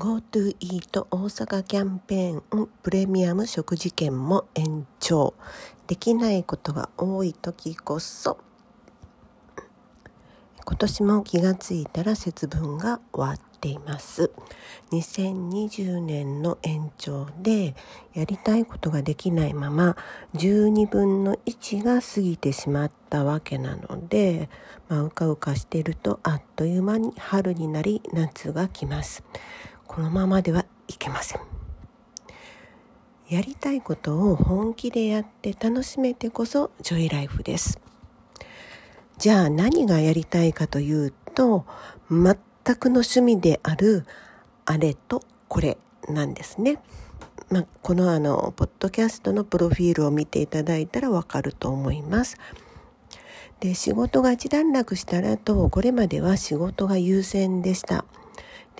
GoTo イート大阪キャンペーンプレミアム食事券も延長。できないことが多い時こそ今年も気がついたら節分が終わっています。2020年の延長でやりたいことができないまま12分の1が過ぎてしまったわけなので、まあ、うかうかしているとあっという間に春になり夏が来ます。このままではいけませんやりたいことを本気でやって楽しめてこそジョイライフですじゃあ何がやりたいかというと全くの趣味であるあれとこれなんですね。まあ、このあのポッドキャストのプロフィールを見ていただいたらわかると思います。で仕事が一段落したらとこれまでは仕事が優先でした。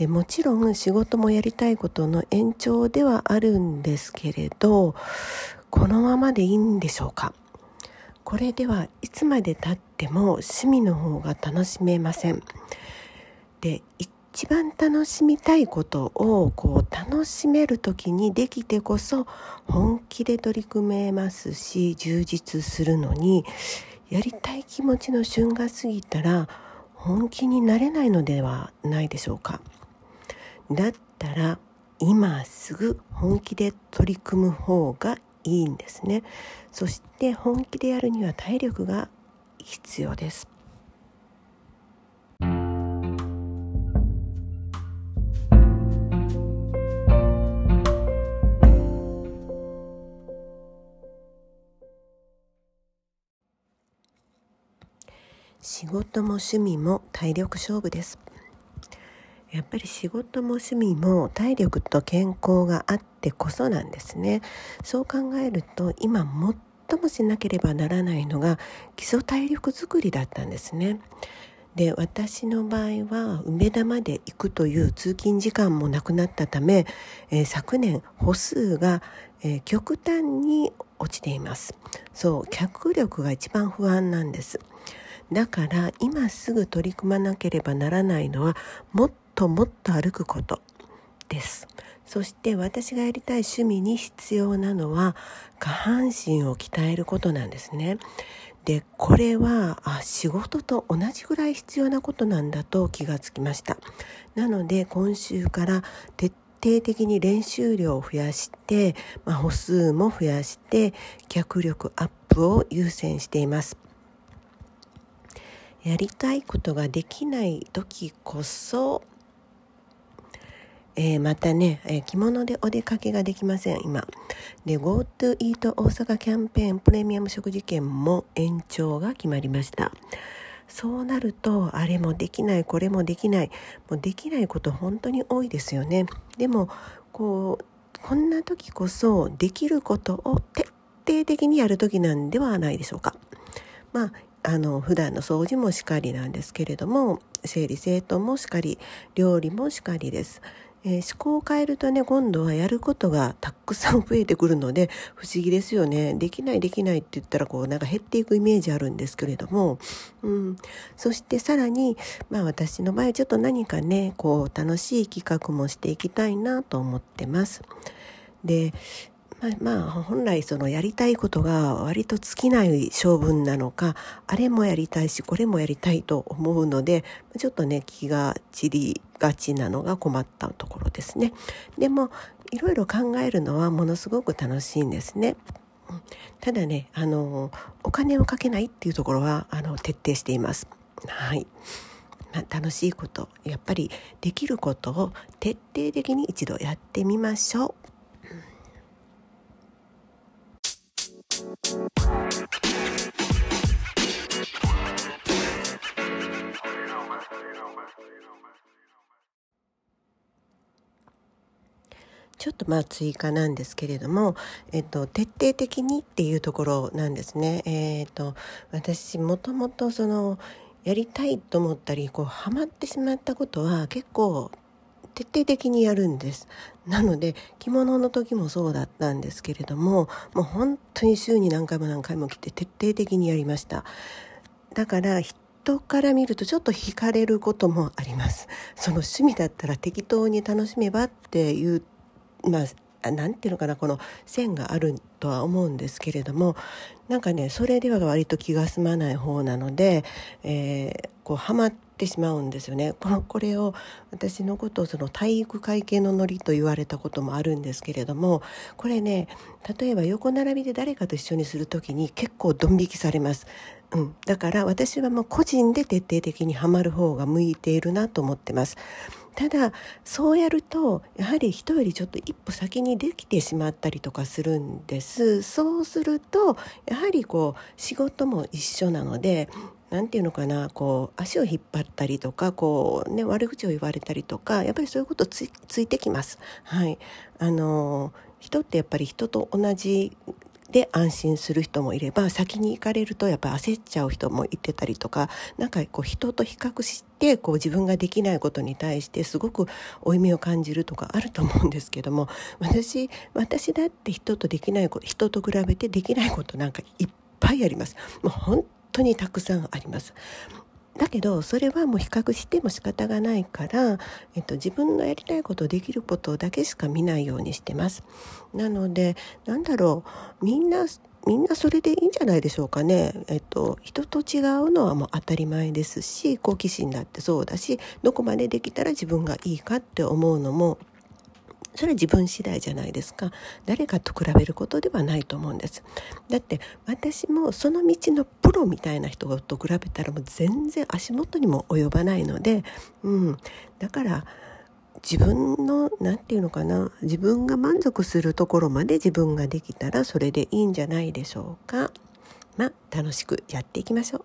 でもちろん仕事もやりたいことの延長ではあるんですけれどこのままでいいんでしょうか？これではいつまでたっても趣味の方が楽しめませんで一番楽しみたいことをこう楽しめる時にできてこそ本気で取り組めますし充実するのにやりたい気持ちの旬が過ぎたら本気になれないのではないでしょうか？だったら今すぐ本気で取り組む方がいいんですね。そして本気でやるには体力が必要です。仕事も趣味も体力勝負です。やっぱり仕事も趣味も体力と健康があってこそなんですね。そう考えると今最もしなければならないのが基礎体力づくりだったんですね。で私の場合は梅田まで行くという通勤時間もなくなったため、えー、昨年歩数が、えー、極端に落ちています。そう脚力が一番不安なんです。だから今すぐ取り組まなければならないのはもっともっと歩くことです。そして私がやりたい趣味に必要なのは下半身を鍛えることなんですね。でこれはあ仕事と同じぐらい必要なことなんだと気がつきました。なので今週から徹底的に練習量を増やして、まあ、歩数も増やして脚力アップを優先しています。やりたいことができない時こそえー、またね、えー、着物でお出かけができません、今。で、GoTo イート大阪キャンペーンプレミアム食事券も延長が決まりました。そうなると、あれもできない、これもできない。もうできないこと本当に多いですよね。でも、こう、こんな時こそできることを徹底的にやる時なんではないでしょうか。まあ、あの普段の掃除もしかりなんですけれども整理整頓もしかり料理もしかりですえー、思考を変えるとね今度はやることがたくさん増えてくるので 不思議ですよね。できないできないって言ったらこうなんか減っていくイメージあるんですけれども、うん、そしてさらにまあ私の場合ちょっと何かねこう楽しい企画もしていきたいなと思ってます。でまあ、まあ、本来そのやりたいことが割と尽きない性分なのかあれもやりたいしこれもやりたいと思うのでちょっとね気が散りがちなのが困ったところですね。でもいろいろ考えるのはものすごく楽しいんですね。ただねあのお金をかけないっていうところはあの徹底しています。はい。まあ、楽しいことやっぱりできることを徹底的に一度やってみましょう。ちょっとまあ追加なんですけれども、えっと、徹底的にっていうところなんですね。えー、っと私もともとそのやりたいと思ったりこうハマってしまったことは結構徹底的にやるんです。なので着物の時もそうだったんですけれどももう本当に週に何回も何回も着て徹底的にやりました。だから人から見るとちょっと惹かれることもあります。その趣味だったら適当に楽しめばっていうまあ何ていうのかなこの線があるとは思うんですけれどもなんかねそれでは割と気が済まない方なので、えー、こうハマってしまうんですよね。このこれを私のことをその体育会系のノリと言われたこともあるんですけれどもこれね例えば横並びで誰かと一緒にする時に結構ドン引きされます。うん、だから私はもう個人で徹底的にはまる方が向いているなと思ってます。ただそうやるとやはり人よりちょっと一歩先にできてしまったりとかするんですそうするとやはりこう仕事も一緒なので何て言うのかなこう足を引っ張ったりとかこう、ね、悪口を言われたりとかやっぱりそういうことついてきます。はい、あの人ってやっぱり人と同じで安心する人もいれば先に行かれるとやっぱ焦っちゃう人もいてたりとかなんかこう人と比較してこう自分ができないことに対してすごく負い目を感じるとかあると思うんですけども私私だって人とできないこと人と比べてできないことなんかいっぱいあります。もう本当にたくさんあります。だけどそれはもう比較しても仕方がないから、えっと、自分のやりたいことできることだけしか見ないようにしてます。なのでなんだろうみんなみんなそれでいいんじゃないでしょうかね。えっと、人と違うのはもう当たり前ですし好奇心だってそうだしどこまでできたら自分がいいかって思うのもそれは自分次第じゃないですか。誰かと比べることではないと思うんです。だって私もその道のプロみたいな人と比べたらもう全然足元にも及ばないので、うん、だから自分の何て言うのかな。自分が満足するところまで自分ができたらそれでいいんじゃないでしょうか。まあ楽しくやっていきましょう。